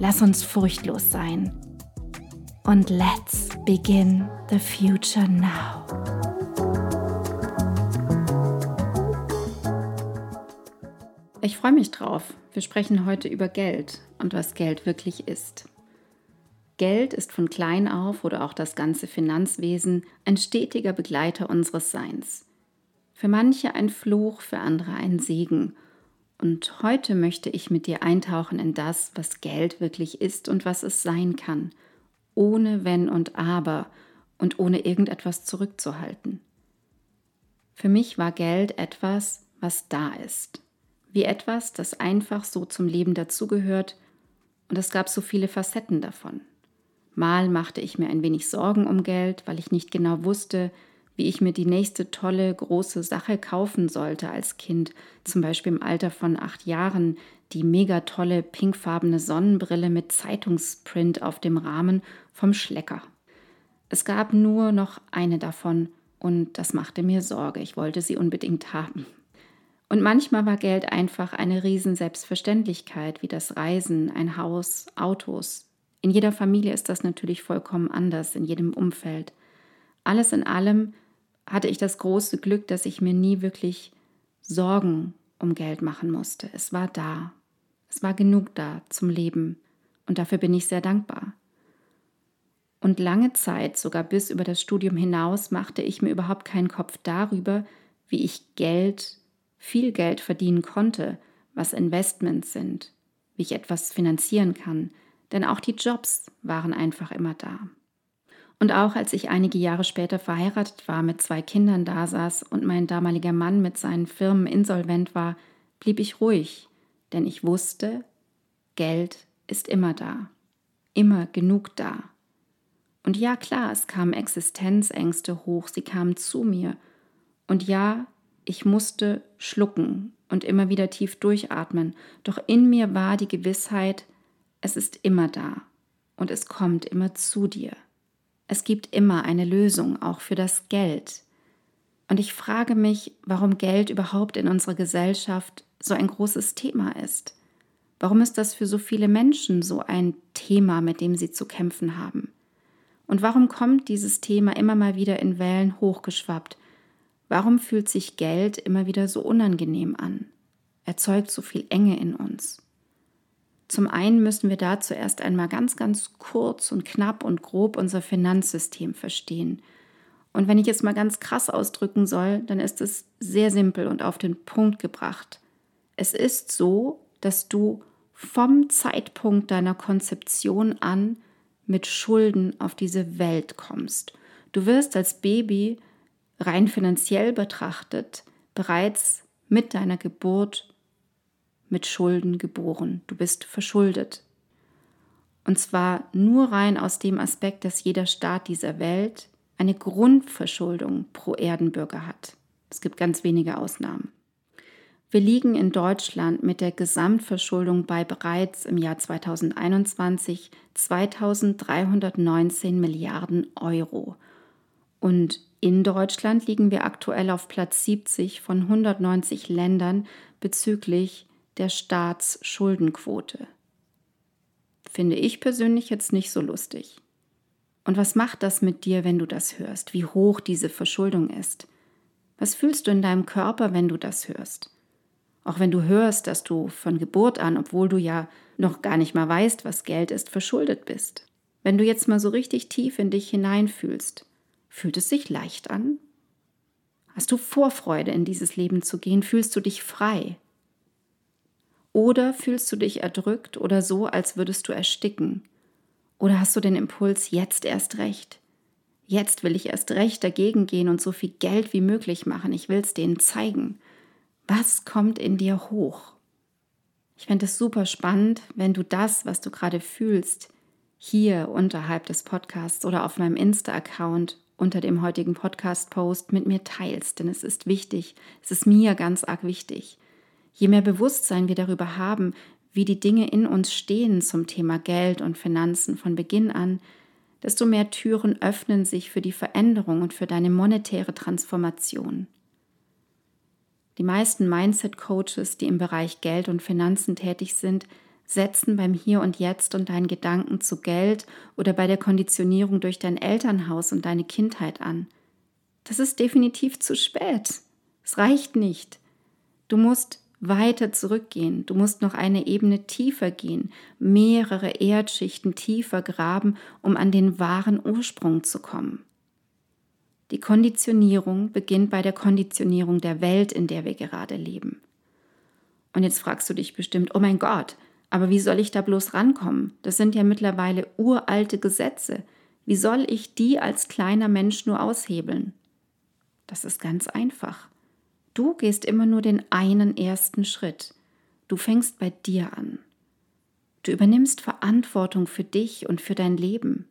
Lass uns furchtlos sein. Und let's begin the future now. Ich freue mich drauf. Wir sprechen heute über Geld und was Geld wirklich ist. Geld ist von klein auf oder auch das ganze Finanzwesen ein stetiger Begleiter unseres Seins. Für manche ein Fluch, für andere ein Segen und heute möchte ich mit dir eintauchen in das, was Geld wirklich ist und was es sein kann, ohne Wenn und Aber und ohne irgendetwas zurückzuhalten. Für mich war Geld etwas, was da ist, wie etwas, das einfach so zum Leben dazugehört, und es gab so viele Facetten davon. Mal machte ich mir ein wenig Sorgen um Geld, weil ich nicht genau wusste, wie ich mir die nächste tolle, große Sache kaufen sollte als Kind, zum Beispiel im Alter von acht Jahren, die mega tolle pinkfarbene Sonnenbrille mit Zeitungsprint auf dem Rahmen vom Schlecker. Es gab nur noch eine davon und das machte mir Sorge, ich wollte sie unbedingt haben. Und manchmal war Geld einfach eine Riesenselbstverständlichkeit, wie das Reisen, ein Haus, Autos. In jeder Familie ist das natürlich vollkommen anders, in jedem Umfeld. Alles in allem hatte ich das große Glück, dass ich mir nie wirklich Sorgen um Geld machen musste. Es war da. Es war genug da zum Leben. Und dafür bin ich sehr dankbar. Und lange Zeit, sogar bis über das Studium hinaus, machte ich mir überhaupt keinen Kopf darüber, wie ich Geld, viel Geld verdienen konnte, was Investments sind, wie ich etwas finanzieren kann. Denn auch die Jobs waren einfach immer da. Und auch als ich einige Jahre später verheiratet war, mit zwei Kindern da saß und mein damaliger Mann mit seinen Firmen insolvent war, blieb ich ruhig, denn ich wusste, Geld ist immer da, immer genug da. Und ja, klar, es kamen Existenzängste hoch, sie kamen zu mir. Und ja, ich musste schlucken und immer wieder tief durchatmen, doch in mir war die Gewissheit, es ist immer da und es kommt immer zu dir. Es gibt immer eine Lösung, auch für das Geld. Und ich frage mich, warum Geld überhaupt in unserer Gesellschaft so ein großes Thema ist. Warum ist das für so viele Menschen so ein Thema, mit dem sie zu kämpfen haben? Und warum kommt dieses Thema immer mal wieder in Wellen hochgeschwappt? Warum fühlt sich Geld immer wieder so unangenehm an? Erzeugt so viel Enge in uns? Zum einen müssen wir da zuerst einmal ganz, ganz kurz und knapp und grob unser Finanzsystem verstehen. Und wenn ich es mal ganz krass ausdrücken soll, dann ist es sehr simpel und auf den Punkt gebracht. Es ist so, dass du vom Zeitpunkt deiner Konzeption an mit Schulden auf diese Welt kommst. Du wirst als Baby rein finanziell betrachtet bereits mit deiner Geburt mit Schulden geboren. Du bist verschuldet. Und zwar nur rein aus dem Aspekt, dass jeder Staat dieser Welt eine Grundverschuldung pro Erdenbürger hat. Es gibt ganz wenige Ausnahmen. Wir liegen in Deutschland mit der Gesamtverschuldung bei bereits im Jahr 2021 2319 Milliarden Euro. Und in Deutschland liegen wir aktuell auf Platz 70 von 190 Ländern bezüglich der Staatsschuldenquote. Finde ich persönlich jetzt nicht so lustig. Und was macht das mit dir, wenn du das hörst, wie hoch diese Verschuldung ist? Was fühlst du in deinem Körper, wenn du das hörst? Auch wenn du hörst, dass du von Geburt an, obwohl du ja noch gar nicht mal weißt, was Geld ist, verschuldet bist. Wenn du jetzt mal so richtig tief in dich hineinfühlst, fühlt es sich leicht an? Hast du Vorfreude, in dieses Leben zu gehen? Fühlst du dich frei? Oder fühlst du dich erdrückt oder so, als würdest du ersticken? Oder hast du den Impuls, jetzt erst recht? Jetzt will ich erst recht dagegen gehen und so viel Geld wie möglich machen. Ich will es denen zeigen. Was kommt in dir hoch? Ich fände es super spannend, wenn du das, was du gerade fühlst, hier unterhalb des Podcasts oder auf meinem Insta-Account unter dem heutigen Podcast-Post mit mir teilst, denn es ist wichtig, es ist mir ganz arg wichtig. Je mehr Bewusstsein wir darüber haben, wie die Dinge in uns stehen zum Thema Geld und Finanzen von Beginn an, desto mehr Türen öffnen sich für die Veränderung und für deine monetäre Transformation. Die meisten Mindset-Coaches, die im Bereich Geld und Finanzen tätig sind, setzen beim Hier und Jetzt und deinen Gedanken zu Geld oder bei der Konditionierung durch dein Elternhaus und deine Kindheit an. Das ist definitiv zu spät. Es reicht nicht. Du musst weiter zurückgehen, du musst noch eine Ebene tiefer gehen, mehrere Erdschichten tiefer graben, um an den wahren Ursprung zu kommen. Die Konditionierung beginnt bei der Konditionierung der Welt, in der wir gerade leben. Und jetzt fragst du dich bestimmt, oh mein Gott, aber wie soll ich da bloß rankommen? Das sind ja mittlerweile uralte Gesetze. Wie soll ich die als kleiner Mensch nur aushebeln? Das ist ganz einfach. Du gehst immer nur den einen ersten Schritt. Du fängst bei dir an. Du übernimmst Verantwortung für dich und für dein Leben.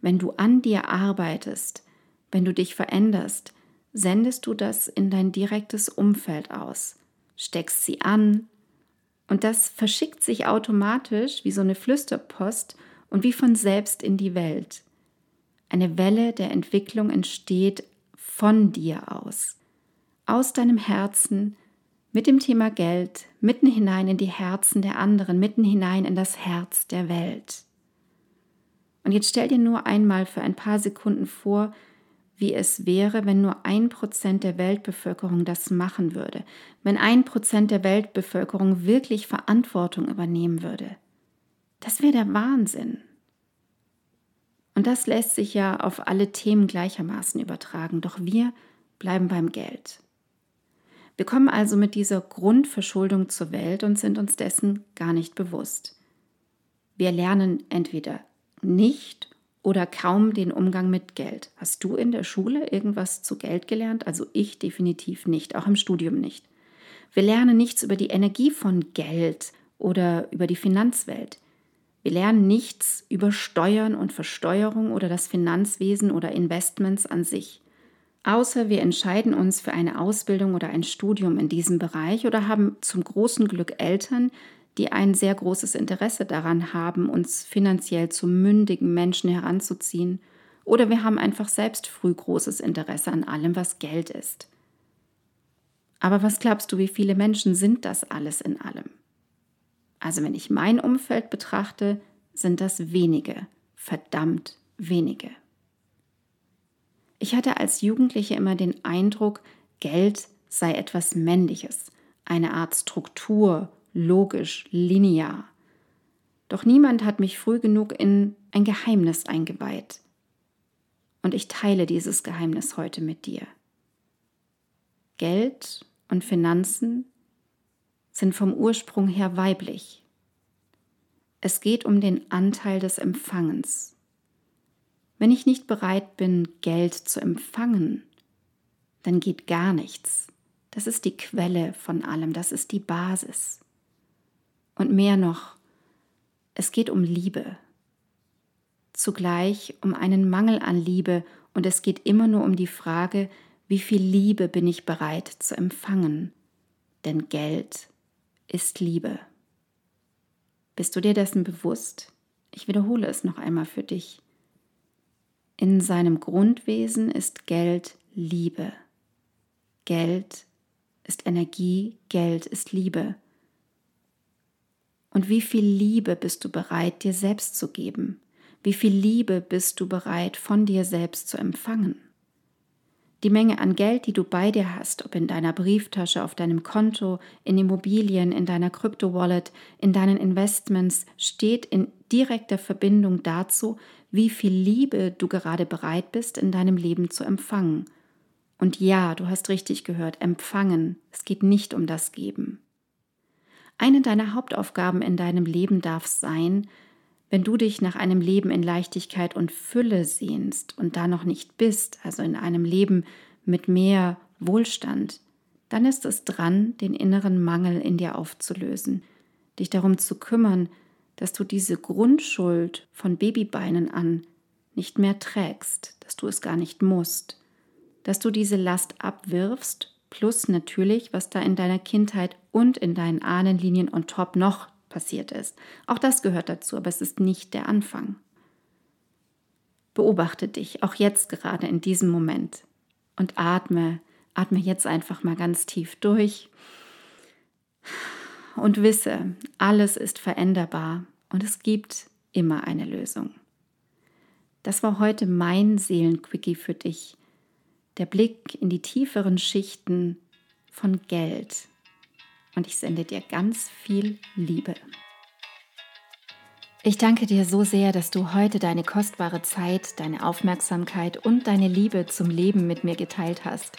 Wenn du an dir arbeitest, wenn du dich veränderst, sendest du das in dein direktes Umfeld aus, steckst sie an, und das verschickt sich automatisch wie so eine Flüsterpost und wie von selbst in die Welt. Eine Welle der Entwicklung entsteht von dir aus, aus deinem Herzen, mit dem Thema Geld, mitten hinein in die Herzen der anderen, mitten hinein in das Herz der Welt. Und jetzt stell dir nur einmal für ein paar Sekunden vor, wie es wäre, wenn nur ein Prozent der Weltbevölkerung das machen würde, wenn ein Prozent der Weltbevölkerung wirklich Verantwortung übernehmen würde. Das wäre der Wahnsinn. Und das lässt sich ja auf alle Themen gleichermaßen übertragen, doch wir bleiben beim Geld. Wir kommen also mit dieser Grundverschuldung zur Welt und sind uns dessen gar nicht bewusst. Wir lernen entweder nicht oder kaum den Umgang mit Geld. Hast du in der Schule irgendwas zu Geld gelernt? Also ich definitiv nicht, auch im Studium nicht. Wir lernen nichts über die Energie von Geld oder über die Finanzwelt. Wir lernen nichts über Steuern und Versteuerung oder das Finanzwesen oder Investments an sich. Außer wir entscheiden uns für eine Ausbildung oder ein Studium in diesem Bereich oder haben zum großen Glück Eltern, die ein sehr großes Interesse daran haben, uns finanziell zu mündigen Menschen heranzuziehen, oder wir haben einfach selbst früh großes Interesse an allem, was Geld ist. Aber was glaubst du, wie viele Menschen sind das alles in allem? Also wenn ich mein Umfeld betrachte, sind das wenige, verdammt wenige. Ich hatte als Jugendliche immer den Eindruck, Geld sei etwas Männliches, eine Art Struktur logisch, linear. Doch niemand hat mich früh genug in ein Geheimnis eingeweiht. Und ich teile dieses Geheimnis heute mit dir. Geld und Finanzen sind vom Ursprung her weiblich. Es geht um den Anteil des Empfangens. Wenn ich nicht bereit bin, Geld zu empfangen, dann geht gar nichts. Das ist die Quelle von allem, das ist die Basis. Und mehr noch, es geht um Liebe. Zugleich um einen Mangel an Liebe und es geht immer nur um die Frage, wie viel Liebe bin ich bereit zu empfangen? Denn Geld ist Liebe. Bist du dir dessen bewusst? Ich wiederhole es noch einmal für dich. In seinem Grundwesen ist Geld Liebe. Geld ist Energie, Geld ist Liebe. Und wie viel Liebe bist du bereit, dir selbst zu geben? Wie viel Liebe bist du bereit, von dir selbst zu empfangen? Die Menge an Geld, die du bei dir hast, ob in deiner Brieftasche, auf deinem Konto, in Immobilien, in deiner Krypto-Wallet, in deinen Investments, steht in direkter Verbindung dazu, wie viel Liebe du gerade bereit bist, in deinem Leben zu empfangen. Und ja, du hast richtig gehört, empfangen. Es geht nicht um das Geben. Eine deiner Hauptaufgaben in deinem Leben darf sein, wenn du dich nach einem Leben in Leichtigkeit und Fülle sehnst und da noch nicht bist, also in einem Leben mit mehr Wohlstand, dann ist es dran, den inneren Mangel in dir aufzulösen, dich darum zu kümmern, dass du diese Grundschuld von Babybeinen an nicht mehr trägst, dass du es gar nicht musst, dass du diese Last abwirfst, plus natürlich, was da in deiner Kindheit und in deinen Ahnenlinien on top noch passiert ist. Auch das gehört dazu, aber es ist nicht der Anfang. Beobachte dich, auch jetzt gerade in diesem Moment und atme, atme jetzt einfach mal ganz tief durch und wisse, alles ist veränderbar und es gibt immer eine Lösung. Das war heute mein Seelenquickie für dich. Der Blick in die tieferen Schichten von Geld und ich sende dir ganz viel Liebe. Ich danke dir so sehr, dass du heute deine kostbare Zeit, deine Aufmerksamkeit und deine Liebe zum Leben mit mir geteilt hast.